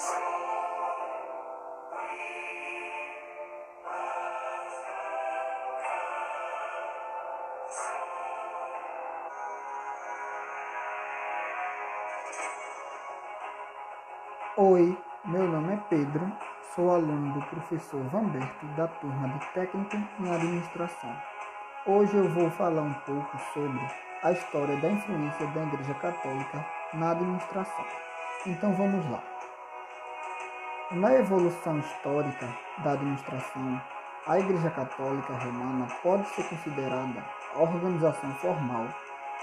Oi, meu nome é Pedro, sou aluno do professor Vamberto da turma de Técnica em Administração. Hoje eu vou falar um pouco sobre a história da influência da Igreja Católica na administração. Então vamos lá. Na evolução histórica da administração, a Igreja Católica Romana pode ser considerada a organização formal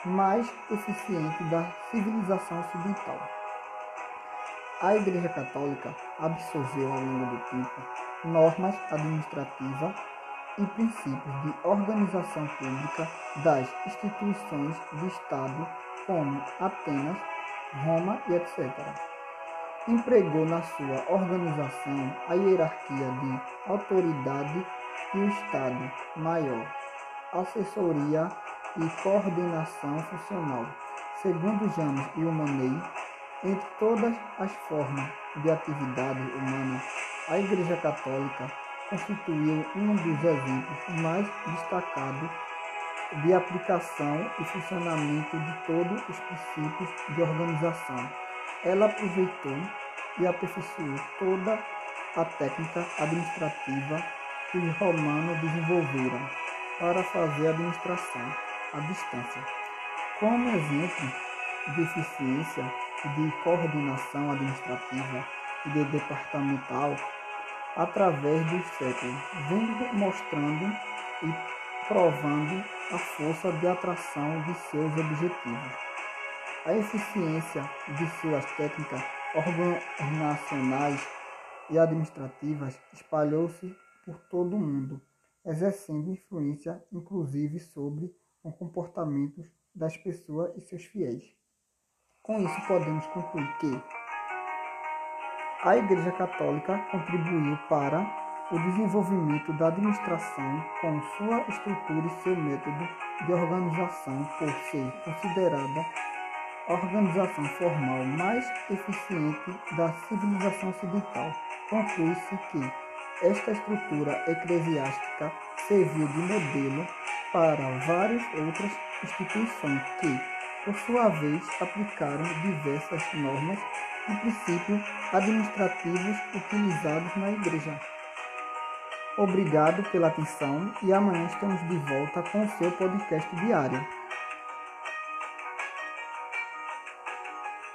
mais eficiente da civilização ocidental. A Igreja Católica absorveu ao longo do tempo normas administrativas e princípios de organização pública das instituições de Estado, como Atenas, Roma e etc. Empregou na sua organização a hierarquia de autoridade e o Estado maior, assessoria e coordenação funcional. Segundo James e Humanei, entre todas as formas de atividade humana, a Igreja Católica constituiu um dos exemplos mais destacados de aplicação e funcionamento de todos os princípios de organização. Ela aproveitou e aperfeiçoou toda a técnica administrativa que os romanos desenvolveram para fazer a administração à distância. Como exemplo de eficiência, de coordenação administrativa e de departamental através dos séculos, vem mostrando e provando a força de atração de seus objetivos. A eficiência de suas técnicas organizacionais e administrativas espalhou-se por todo o mundo, exercendo influência inclusive sobre o comportamento das pessoas e seus fiéis. Com isso, podemos concluir que a Igreja Católica contribuiu para o desenvolvimento da administração com sua estrutura e seu método de organização, por ser considerada organização formal mais eficiente da civilização ocidental. Conclui-se que esta estrutura eclesiástica serviu de modelo para várias outras instituições que, por sua vez, aplicaram diversas normas e princípios administrativos utilizados na Igreja. Obrigado pela atenção e amanhã estamos de volta com o seu podcast diário.